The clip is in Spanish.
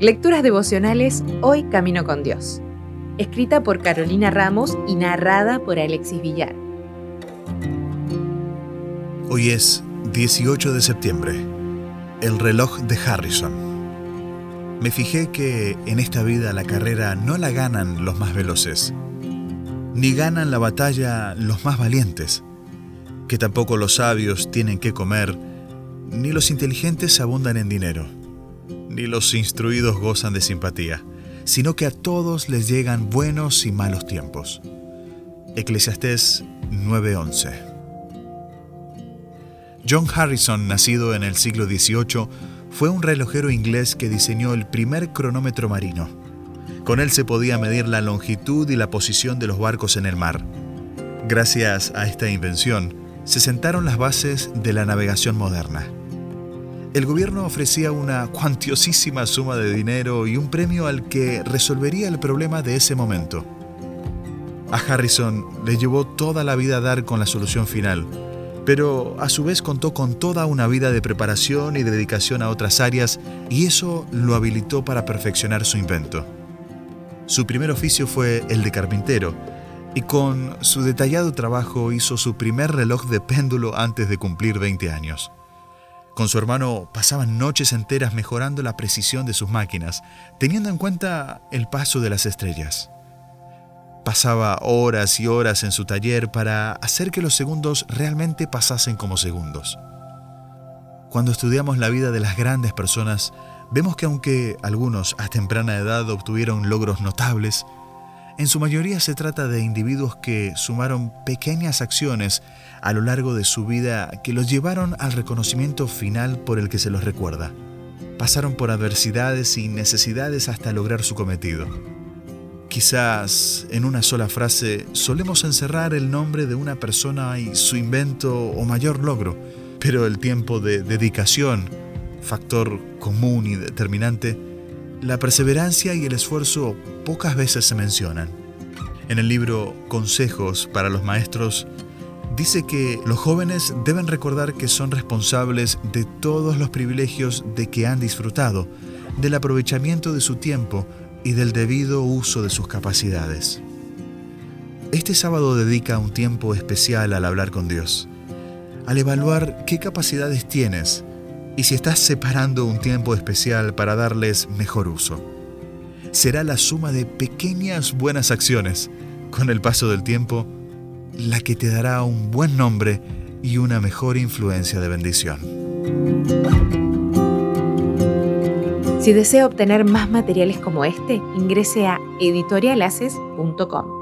Lecturas devocionales Hoy Camino con Dios. Escrita por Carolina Ramos y narrada por Alexis Villar. Hoy es 18 de septiembre. El reloj de Harrison. Me fijé que en esta vida la carrera no la ganan los más veloces, ni ganan la batalla los más valientes, que tampoco los sabios tienen que comer, ni los inteligentes abundan en dinero ni los instruidos gozan de simpatía, sino que a todos les llegan buenos y malos tiempos. Eclesiastés 9:11 John Harrison, nacido en el siglo XVIII, fue un relojero inglés que diseñó el primer cronómetro marino. Con él se podía medir la longitud y la posición de los barcos en el mar. Gracias a esta invención, se sentaron las bases de la navegación moderna el gobierno ofrecía una cuantiosísima suma de dinero y un premio al que resolvería el problema de ese momento. A Harrison le llevó toda la vida dar con la solución final, pero a su vez contó con toda una vida de preparación y dedicación a otras áreas y eso lo habilitó para perfeccionar su invento. Su primer oficio fue el de carpintero, y con su detallado trabajo hizo su primer reloj de péndulo antes de cumplir 20 años. Con su hermano pasaban noches enteras mejorando la precisión de sus máquinas, teniendo en cuenta el paso de las estrellas. Pasaba horas y horas en su taller para hacer que los segundos realmente pasasen como segundos. Cuando estudiamos la vida de las grandes personas, vemos que aunque algunos a temprana edad obtuvieron logros notables, en su mayoría se trata de individuos que sumaron pequeñas acciones a lo largo de su vida que los llevaron al reconocimiento final por el que se los recuerda. Pasaron por adversidades y necesidades hasta lograr su cometido. Quizás en una sola frase solemos encerrar el nombre de una persona y su invento o mayor logro, pero el tiempo de dedicación, factor común y determinante, la perseverancia y el esfuerzo pocas veces se mencionan. En el libro Consejos para los Maestros dice que los jóvenes deben recordar que son responsables de todos los privilegios de que han disfrutado, del aprovechamiento de su tiempo y del debido uso de sus capacidades. Este sábado dedica un tiempo especial al hablar con Dios, al evaluar qué capacidades tienes y si estás separando un tiempo especial para darles mejor uso. Será la suma de pequeñas buenas acciones, con el paso del tiempo, la que te dará un buen nombre y una mejor influencia de bendición. Si desea obtener más materiales como este, ingrese a editorialaces.com.